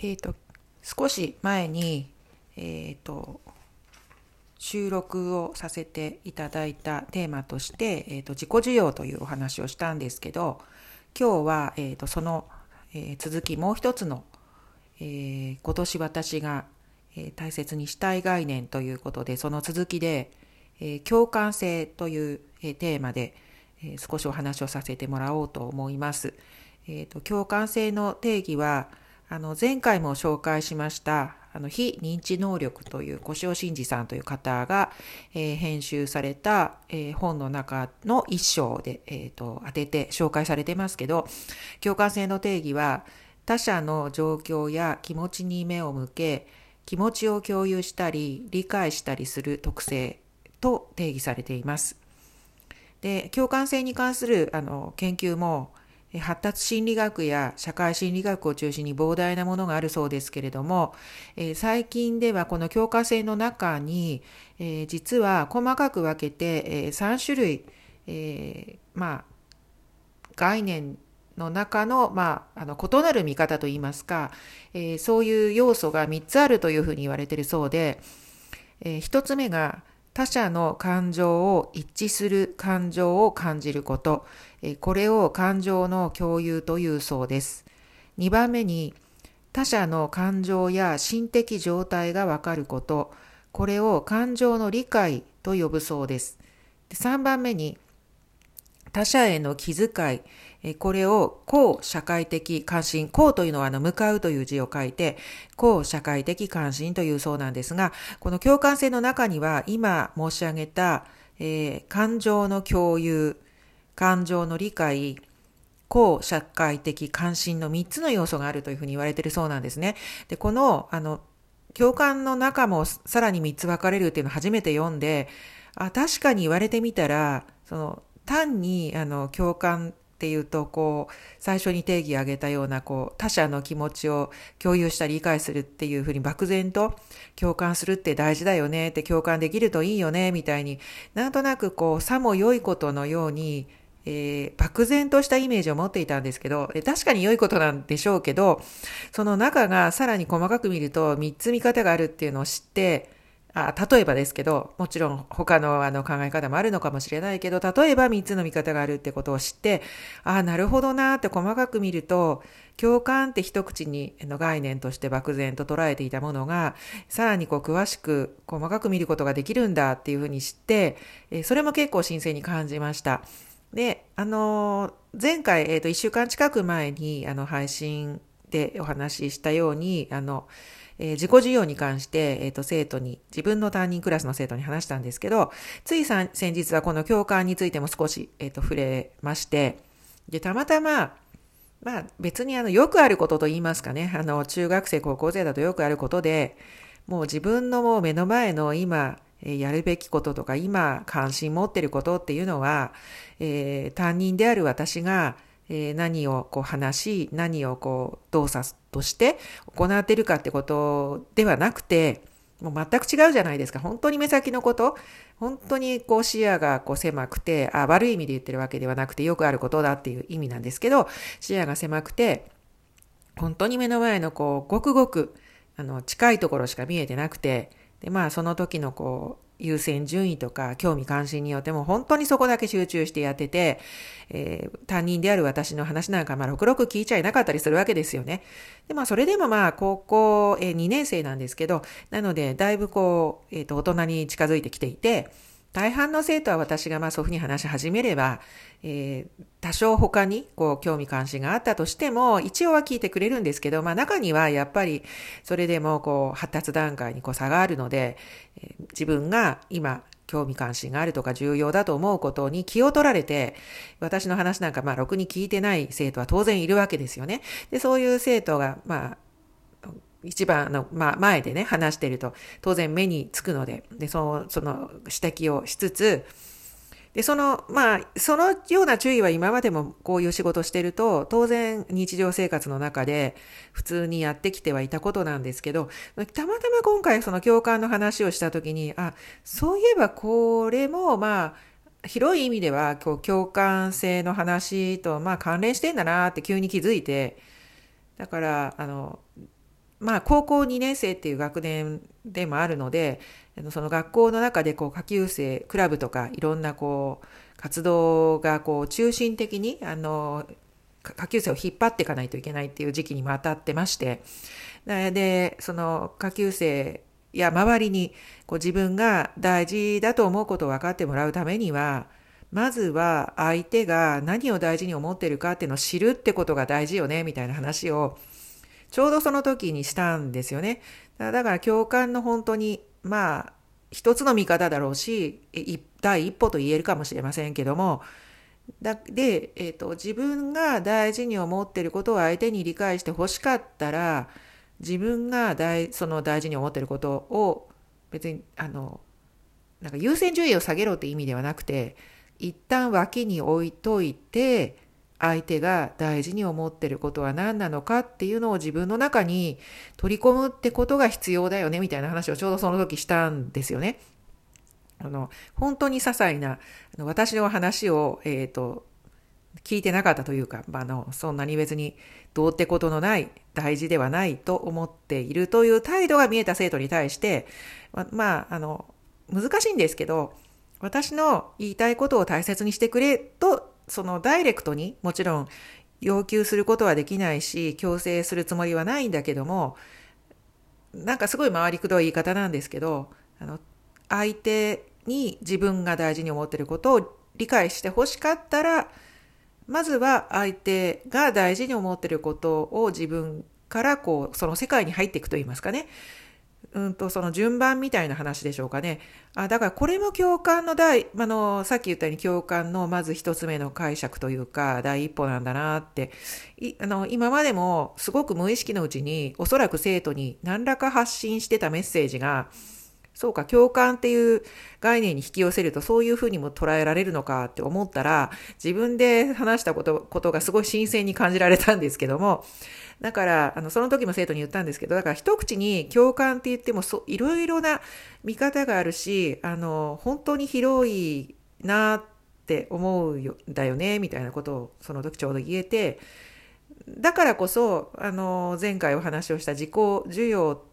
えっ、ー、と、少し前に、えっ、ー、と、収録をさせていただいたテーマとして、えーと、自己需要というお話をしたんですけど今日は、えーと、その、え、続きもう一つの、え、今年私が、え、大切にしたい概念ということでその続きで、え共感性という、えテーマで、え少しお話をさせてもらおうと思います。えーと共感性の定義はあの前回も紹介しましたあの非認知能力という小塩真二さんという方が、えー、編集された、えー、本の中の一章で、えーと、当てて紹介されてますけど共感性の定義は他者の状況や気持ちに目を向け気持ちを共有したり理解したりする特性と定義されています。で共感性に関するあの研究も発達心理学や社会心理学を中心に膨大なものがあるそうですけれども、え、最近ではこの強化性の中に、え、実は細かく分けて、え、3種類、えまあ、概念の中の,、まあ、あの異なる見方といいますか、えそういう要素が3つあるというふうに言われているそうで、え1つ目が他者の感情を一致する感情を感じること、これを感情の共有というそうです。2番目に、他者の感情や心的状態がわかること、これを感情の理解と呼ぶそうです。3番目に、他者への気遣い、これを公社会的関心、公というのはあの向かうという字を書いて、公社会的関心というそうなんですが、この共感性の中には今申し上げた、えー、感情の共有、感情の理解、公社会的関心の3つの要素があるというふうに言われているそうなんですね。で、この、あの、共感の中もさらに3つ分かれるっていうのを初めて読んで、あ、確かに言われてみたら、その、単に、あの、共感っていうと、こう、最初に定義を挙げたような、こう、他者の気持ちを共有したり理解するっていうふうに漠然と共感するって大事だよねって共感できるといいよねみたいになんとなくこう、さも良いことのように、えー、漠然としたイメージを持っていたんですけど、確かに良いことなんでしょうけど、その中がさらに細かく見ると3つ見方があるっていうのを知って、あ例えばですけど、もちろん他のあの考え方もあるのかもしれないけど、例えば3つの見方があるってことを知って、ああ、なるほどなって細かく見ると、共感って一口にの概念として漠然と捉えていたものが、さらにこう詳しく細かく見ることができるんだっていうふうに知って、それも結構新鮮に感じました。で、あの、前回、えっ、ー、と、1週間近く前に、あの、配信でお話ししたように、あの、えー、自己需要に関して、えっ、ー、と、生徒に、自分の担任クラスの生徒に話したんですけど、つい先日はこの共感についても少し、えっ、と、触れまして、で、たまたま、まあ、別にあの、よくあることと言いますかね、あの、中学生、高校生だとよくあることで、もう自分のもう目の前の今、やるべきこととか今関心持ってることっていうのは、えー、担任である私が、えー、何をこう話し何をこう動作として行っているかってことではなくてもう全く違うじゃないですか。本当に目先のこと本当にこう視野がこう狭くてあ悪い意味で言ってるわけではなくてよくあることだっていう意味なんですけど視野が狭くて本当に目の前のこうごくごくあの近いところしか見えてなくてで、まあ、その時のこう、優先順位とか興味関心によっても本当にそこだけ集中してやってて、えー、担任である私の話なんかまあ6 6聞いちゃいなかったりするわけですよね。で、まあそれでもまあ高校、えー、2年生なんですけど、なのでだいぶこう、えっ、ー、と大人に近づいてきていて、大半の生徒は私がまあそういうふうに話し始めれば、えー、多少他にこう興味関心があったとしても、一応は聞いてくれるんですけど、まあ中にはやっぱりそれでもこう発達段階にこう差があるので、え、自分が今興味関心があるとか重要だと思うことに気を取られて、私の話なんかまあろくに聞いてない生徒は当然いるわけですよね。で、そういう生徒がまあ一番の、まあ、前でね、話してると、当然目につくので、で、その、その指摘をしつつ、で、その、まあ、そのような注意は今までもこういう仕事してると、当然日常生活の中で普通にやってきてはいたことなんですけど、たまたま今回その共感の話をしたときに、あ、そういえばこれも、まあ、広い意味では、こう、共感性の話と、まあ、関連してんだなって急に気づいて、だから、あの、まあ高校2年生っていう学年でもあるのでその学校の中でこう下級生クラブとかいろんなこう活動がこう中心的にあの下級生を引っ張っていかないといけないっていう時期にも当たってましてでその下級生や周りにこう自分が大事だと思うことを分かってもらうためにはまずは相手が何を大事に思ってるかっていうのを知るってことが大事よねみたいな話をちょうどその時にしたんですよね。だから共感の本当にまあ一つの見方だろうし第一歩と言えるかもしれませんけどもだで、えーと、自分が大事に思ってることを相手に理解してほしかったら自分が大その大事に思ってることを別にあのなんか優先順位を下げろって意味ではなくて一旦脇に置いといて相手が大事に思ってることは何なのかっていうのを自分の中に取り込むってことが必要だよねみたいな話をちょうどその時したんですよね。あの、本当に些細な、あの私の話を、えっ、ー、と、聞いてなかったというか、あの、そんなに別にどうってことのない、大事ではないと思っているという態度が見えた生徒に対して、ま、まあ、あの、難しいんですけど、私の言いたいことを大切にしてくれと、そのダイレクトにもちろん要求することはできないし、強制するつもりはないんだけども、なんかすごい回りくどい言い方なんですけど、あの、相手に自分が大事に思ってることを理解してほしかったら、まずは相手が大事に思ってることを自分からこう、その世界に入っていくと言いますかね。うんと、その順番みたいな話でしょうかね。あだからこれも共感の第、あの、さっき言ったように共感のまず一つ目の解釈というか、第一歩なんだなって、いあの、今までもすごく無意識のうちに、おそらく生徒に何らか発信してたメッセージが、そうか、共感っていう概念に引き寄せるとそういうふうにも捉えられるのかって思ったら、自分で話したこと、ことがすごい新鮮に感じられたんですけども、だから、あの、その時も生徒に言ったんですけど、だから一口に共感って言っても、そいろいろな見方があるし、あの、本当に広いなって思うんだよね、みたいなことをその時ちょうど言えて、だからこそ、あの、前回お話をした自己需要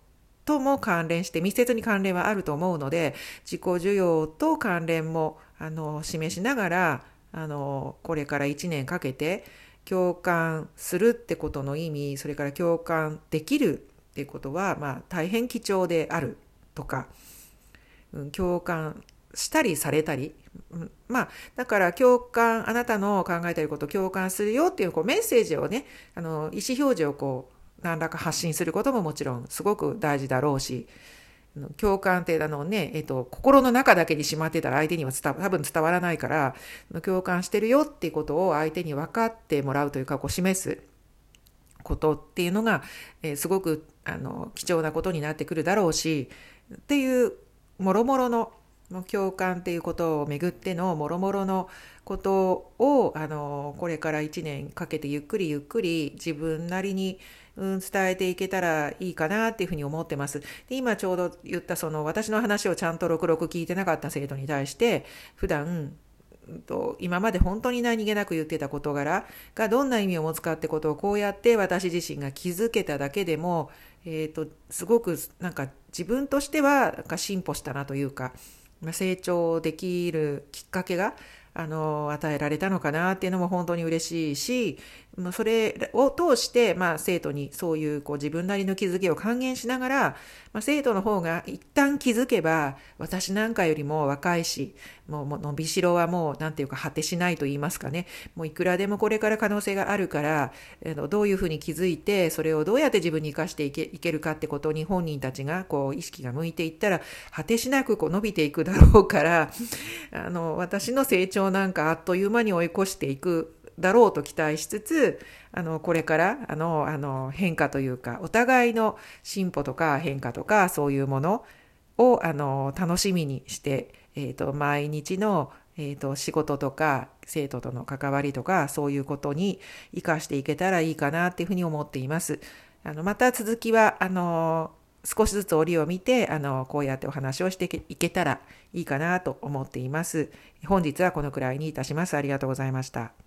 とも関連して密接に関連はあると思うので自己需要と関連もあの示しながらあのこれから1年かけて共感するってことの意味それから共感できるってことは、まあ、大変貴重であるとか、うん、共感したりされたり、うん、まあだから共感あなたの考えていることを共感するよっていうこうメッセージをねあの意思表示をこう何らか発信することももちろんすごく大事だろうし共感ってあのね、えっと、心の中だけにしまってたら相手には多分伝わらないから共感してるよっていうことを相手に分かってもらうというかこう示すことっていうのが、えー、すごくあの貴重なことになってくるだろうしっていうもろもろの共感っていうことをめぐってのもろもろのことをあのこれから1年かけてゆっくりゆっくり自分なりにうん、伝えていけたらいいかなっていうふうに思ってます。で今ちょうど言ったその私の話をちゃんと66聞いてなかった生徒に対して普段と今まで本当に何気なく言ってた事柄がどんな意味を持つかってことをこうやって私自身が気づけただけでも、えーと、すごくなんか自分としてはなんか進歩したなというか成長できるきっかけがあの与えられたのかなっていうのも本当に嬉しいしまあそれを通して、まあ、生徒にそういうこう自分なりの気づきを還元しながら、まあ、生徒の方が一旦気づけば私なんかよりも若いしもうもう伸びしろはもう何て言うか果てしないと言いますかね。もういくらでもこれから可能性があるからどういうふうに気づいてそれをどうやって自分に生かしていけいけるかってことに本人たちがこう意識が向いていったら果てしなくこう伸びていくだろうからあの私の成長なんかあっという間に追い越していく。だろうと期待しつつあのこれからあのあの変化というかお互いの進歩とか変化とかそういうものをあの楽しみにして、えーと、毎日の、えーと仕事とか生徒との関わりとかそういうことに生かしていけたらいいかなっていうふうに思っています。あのまた続きはあの少しずつ折を見てあのこうやってお話をしていけたらいいかなと思っています。本日はこのくらいにいたします。ありがとうございました。